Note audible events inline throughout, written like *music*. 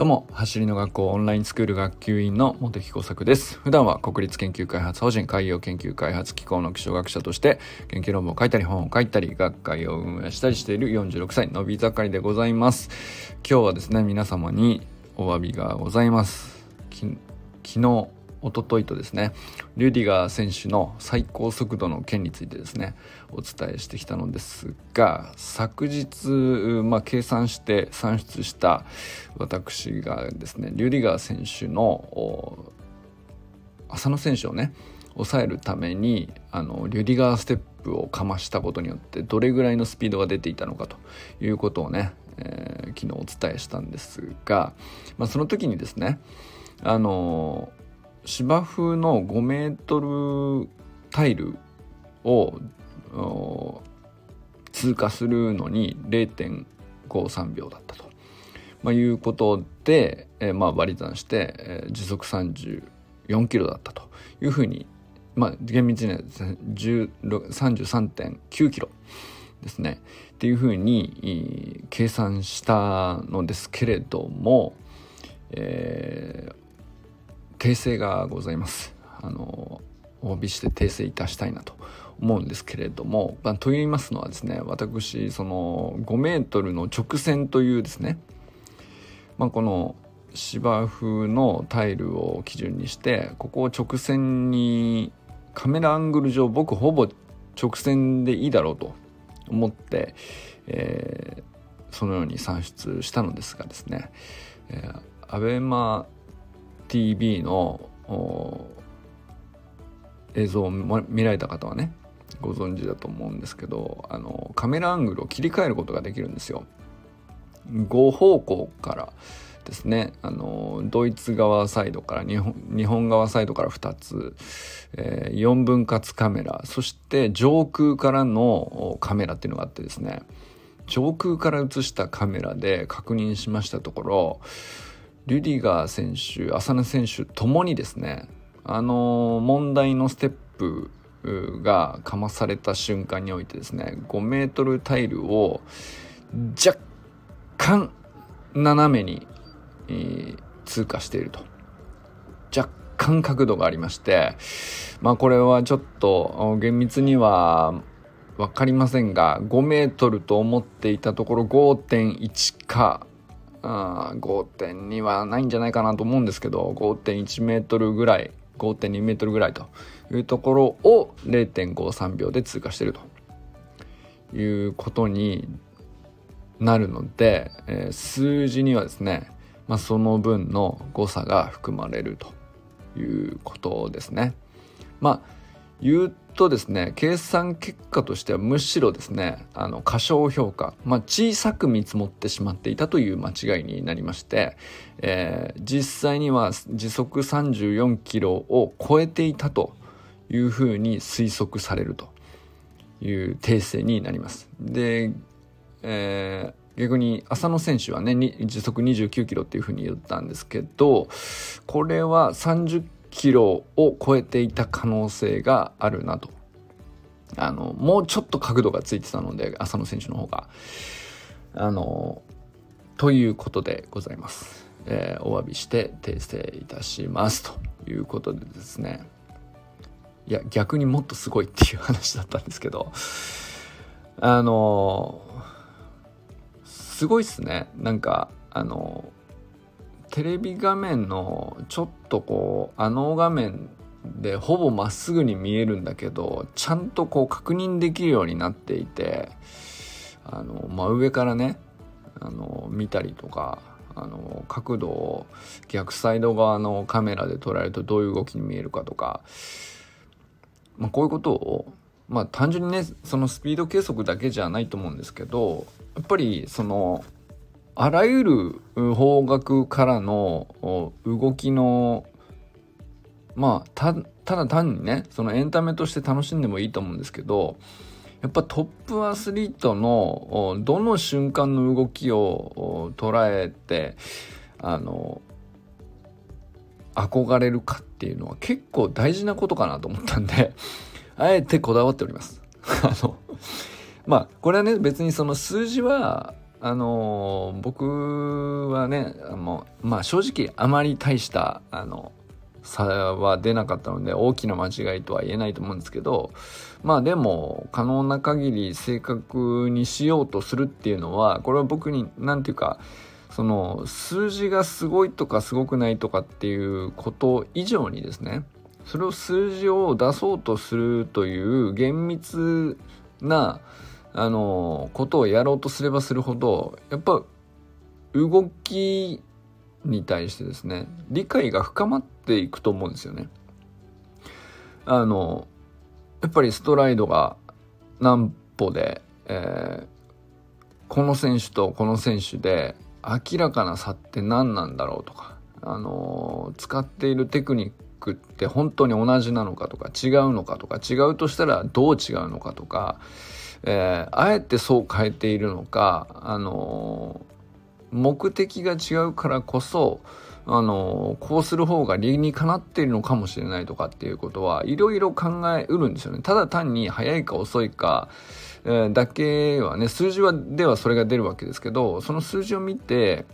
どうも、走りの学校オンラインスクール学級委員の茂木耕作です。普段は国立研究開発法人海洋研究開発機構の気象学者として研究論文を書いたり本を書いたり学会を運営したりしている46歳のび盛りでございます。今日はですね、皆様にお詫びがございます。昨日、おとといとですねリュディガー選手の最高速度の件についてですねお伝えしてきたのですが昨日、まあ、計算して算出した私がですねリュディガー選手の浅野選手をね抑えるためにあのリュディガーステップをかましたことによってどれぐらいのスピードが出ていたのかということをね、えー、昨日お伝えしたんですが、まあ、その時にですねあの芝生の5メートルタイルを通過するのに0.53秒だったと、まあ、いうことで、えー、まあ割り算して、えー、時速34キロだったと。いうふうに、まあ、厳密には33.9キロですね。っていうふうに計算したのですけれども、えー、訂正がございます。あのお詫びして訂正いたしたいなと思うんですけれども、まあ、と言いますのはですね私その5メートルの直線というですね、まあ、この芝生のタイルを基準にしてここを直線にカメラアングル上僕ほぼ直線でいいだろうと思って、えー、そのように算出したのですがですね、えー、アベマ TV の映像を見られた方はねご存知だと思うんですけどあのカメラアングルを切り替えることができるんですよ。5方向からですねあのドイツ側サイドから日本日本側サイドから2つ、えー、4分割カメラそして上空からのカメラっていうのがあってですね上空から映したカメラで確認しましたところリュディガー選手浅野選手ともにですねあの問題のステップがかまされた瞬間においてですね5メートルタイルを若干斜めに、えー、通過していると。若干角度がありましてまあこれはちょっと厳密には分かりませんが5メートルと思っていたところ5.1か5.2はないんじゃないかなと思うんですけど5.1メートルぐらい5.2メートルぐらいというところを0.53秒で通過しているということになるので、えー、数字にはですね、まあ、その分の誤差が含まれるということですね。まあ言うとですね計算結果としてはむしろですねあの過小評価、まあ、小さく見積もってしまっていたという間違いになりまして、えー、実際には時速34キロを超えていたというふうに推測されるという訂正になります。で、えー、逆に浅野選手はね時速29キロっていうふうに言ったんですけどこれは30キロを超えていた可能性があるなと。あの、もうちょっと角度がついてたので、浅野選手の方が。あの、ということでございます。えー、お詫びして訂正いたしますということでですね。いや、逆にもっとすごいっていう話だったんですけど、あの、すごいっすね。なんか、あの、テレビ画面のちょっとこうあの画面でほぼまっすぐに見えるんだけどちゃんとこう確認できるようになっていてあの真上からねあの見たりとかあの角度を逆サイド側のカメラで捉えるとどういう動きに見えるかとか、まあ、こういうことをまあ単純にねそのスピード計測だけじゃないと思うんですけどやっぱりそのあらゆる方角からの動きのまあただ単にねそのエンタメとして楽しんでもいいと思うんですけどやっぱトップアスリートのどの瞬間の動きを捉えてあの憧れるかっていうのは結構大事なことかなと思ったんで *laughs* あえてこだわっております。*laughs* あのまあこれはね別にその数字はあの僕はねあのまあ正直あまり大したあの差は出なかったので大きな間違いとは言えないと思うんですけどまあでも可能な限り正確にしようとするっていうのはこれは僕に何て言うかその数字がすごいとかすごくないとかっていうこと以上にですねそれを数字を出そうとするという厳密なあのことをやろうとすればするほどやっぱ動きに対してですね理解が深まっていくと思うんですよね。あのやっぱりストライドが何歩で、えー、この選手とこの選手で明らかな差って何なんだろうとか、あの使っているテクニックって本当に同じなのかとか違うのかとか違うとしたらどう違うのかとか、えー、あえてそう変えているのか、あの目的が違うからこそあのこうする方が理にかなっているのかもしれないとかっていうことはいろいろ考えうるんですよね。ただ単に早いか遅いか、えー、だけはね数字はではそれが出るわけですけどその数字を見て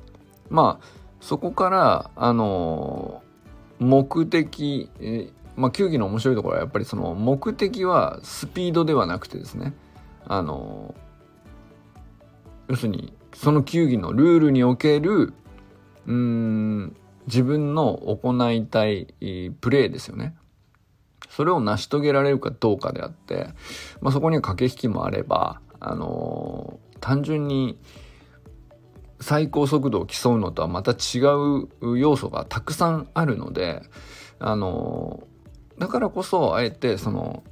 まあそこからあの目的、えー、まあ球技の面白いところはやっぱりその目的はスピードではなくてですねあの要するにその球技のルールにおけるうん自分の行いたいプレーですよね。それを成し遂げられるかどうかであって、まあ、そこには駆け引きもあれば、あの、単純に最高速度を競うのとはまた違う要素がたくさんあるので、あの、だからこそあえてその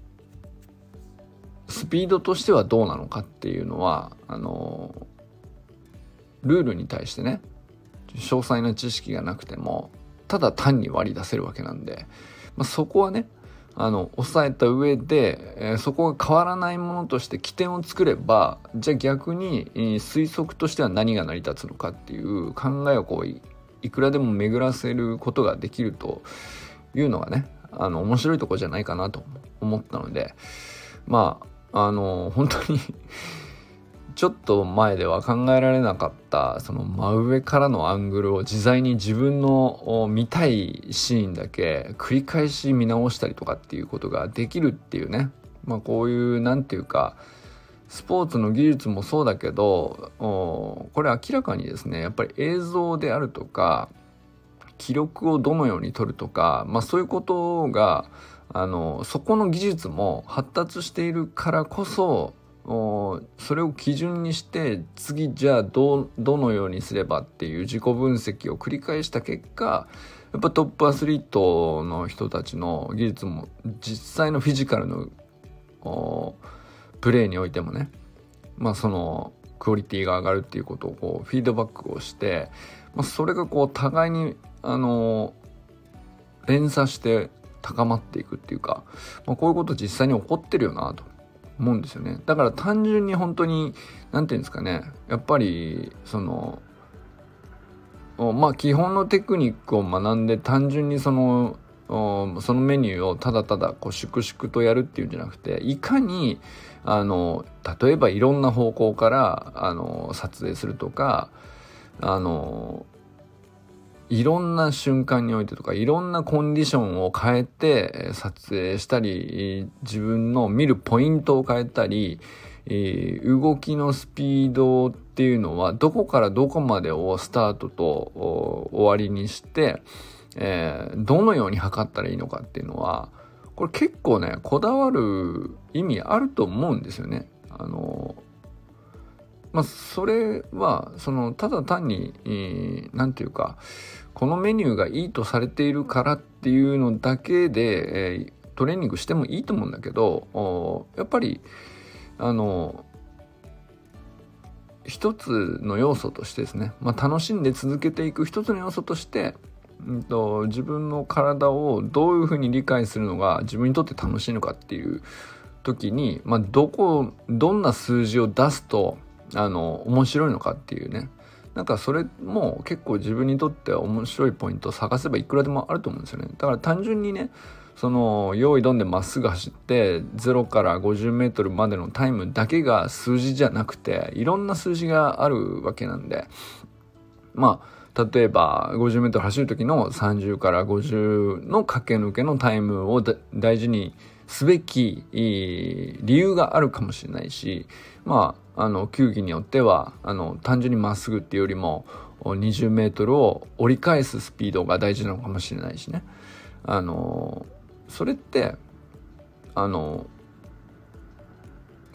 スピードとしてはどうなのかっていうのはあのルールに対してね詳細な知識がなくてもただ単に割り出せるわけなんで、まあ、そこはねあの抑えた上で、えー、そこが変わらないものとして起点を作ればじゃあ逆に、えー、推測としては何が成り立つのかっていう考えをこういくらでも巡らせることができるというのがねあの面白いとこじゃないかなと思ったのでまああの本当に *laughs* ちょっと前では考えられなかったその真上からのアングルを自在に自分の見たいシーンだけ繰り返し見直したりとかっていうことができるっていうね。まあこういう何て言うかスポーツの技術もそうだけどこれ明らかにですねやっぱり映像であるとか記録をどのように取るとか、まあ、そういうことがあのそこの技術も発達しているからこそそれを基準にして次じゃあどどのようにすればっていう自己分析を繰り返した結果やっぱトップアスリートの人たちの技術も実際のフィジカルのプレーにおいてもねまあそのクオリティが上がるっていうことをこうフィードバックをして、まあ、それがこう互いにあの連鎖して高まっていくっていうか、まあ、こういうこと実際に起こってるよなと思うんですよね。だから単純に本当に何て言うんですかねやっぱりそのまあ基本のテクニックを学んで単純にそのそのメニューをただただこう粛々とやるっていうんじゃなくていかにあの例えばいろんな方向からあの撮影するとかあのいろんな瞬間においてとかいろんなコンディションを変えて撮影したり自分の見るポイントを変えたり動きのスピードっていうのはどこからどこまでをスタートと終わりにして、えー、どのように測ったらいいのかっていうのはこれ結構ねこだわる意味あると思うんですよね。あのまあ、それはそのただ単に何、て言うかこのメニューがいいとされているからっていうのだけで、えー、トレーニングしてもいいと思うんだけどやっぱりあの一つの要素としてですね、まあ、楽しんで続けていく一つの要素として、うんと、自分の体をどういうふうに理解するのが自分にとって楽しいのかっていう時に、まあ、どこどんな数字を出すとあの面白いのかっていうね。なんかそれも結構自分にとっては面白いポイントを探せばいくらでもあると思うんですよね。だから単純にねその用意どんでまっすぐ走って0から50メートルまでのタイムだけが数字じゃなくていろんな数字があるわけなんで。まあ例えば50メートル走る時の30から50の駆け抜けのタイムを大事にすべき理由があるかもしれないしまああの球技によってはあの単純にまっすぐっていうよりも20メートルを折り返すスピードが大事なのかもしれないしね。あのそれってあの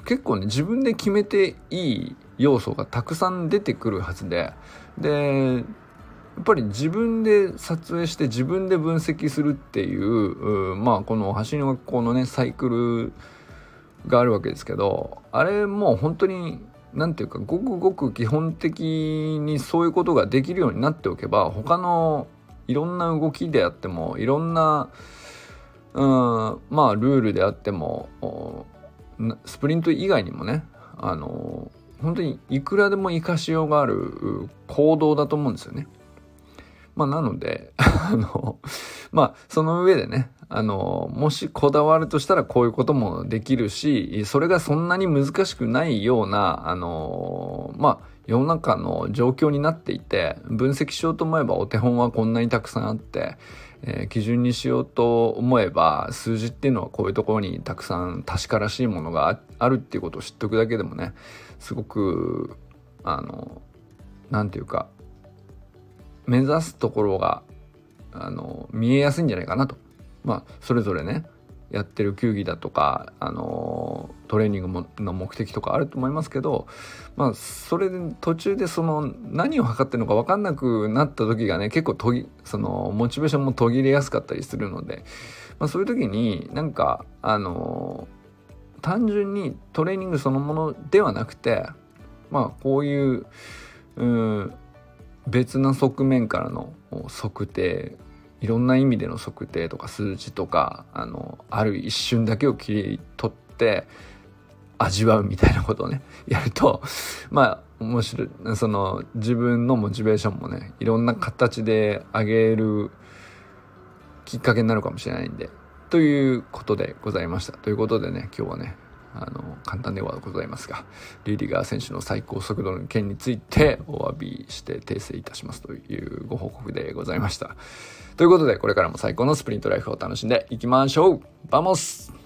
結構ね自分で決めていい要素がたくさん出てくるはずで。でやっぱり自分で撮影して自分で分析するっていうまあこの走りの学校のねサイクルがあるわけですけどあれもう本当に何ていうかごくごく基本的にそういうことができるようになっておけば他のいろんな動きであってもいろんなうんまあルールであってもスプリント以外にもねあの本当にいくらでも活かしようがある行動だと思うんですよね。まあなので *laughs* あのまあその上でねあのもしこだわるとしたらこういうこともできるしそれがそんなに難しくないようなあのまあ世の中の状況になっていて分析しようと思えばお手本はこんなにたくさんあってえー、基準にしようと思えば数字っていうのはこういうところにたくさん確からしいものがあるっていうことを知っておくだけでもねすごくあの何て言うか目指すところがあの見えやすいんじゃないかなと。まあそれぞれねやってる球技だとか、あのトレーニングの目的とかあると思いますけど、まあ、それで途中でその何を測ってるのか分かんなくなった時がね結構途切そのモチベーションも途切れやすかったりするので、まあ、そういう時になんかあの単純にトレーニングそのものではなくてまあこういううん別な側面からの測定いろんな意味での測定とか数値とかあのある一瞬だけを切り取って味わうみたいなことをね *laughs* やるとまあ面白い。その自分のモチベーションもねいろんな形で上げるきっかけになるかもしれないんでということでございました。ということでね今日はねあの簡単ではございますがリュディガー選手の最高速度の件についてお詫びして訂正いたしますというご報告でございました。ということで、これからも最高のスプリントライフを楽しんでいきましょう¡Vamos!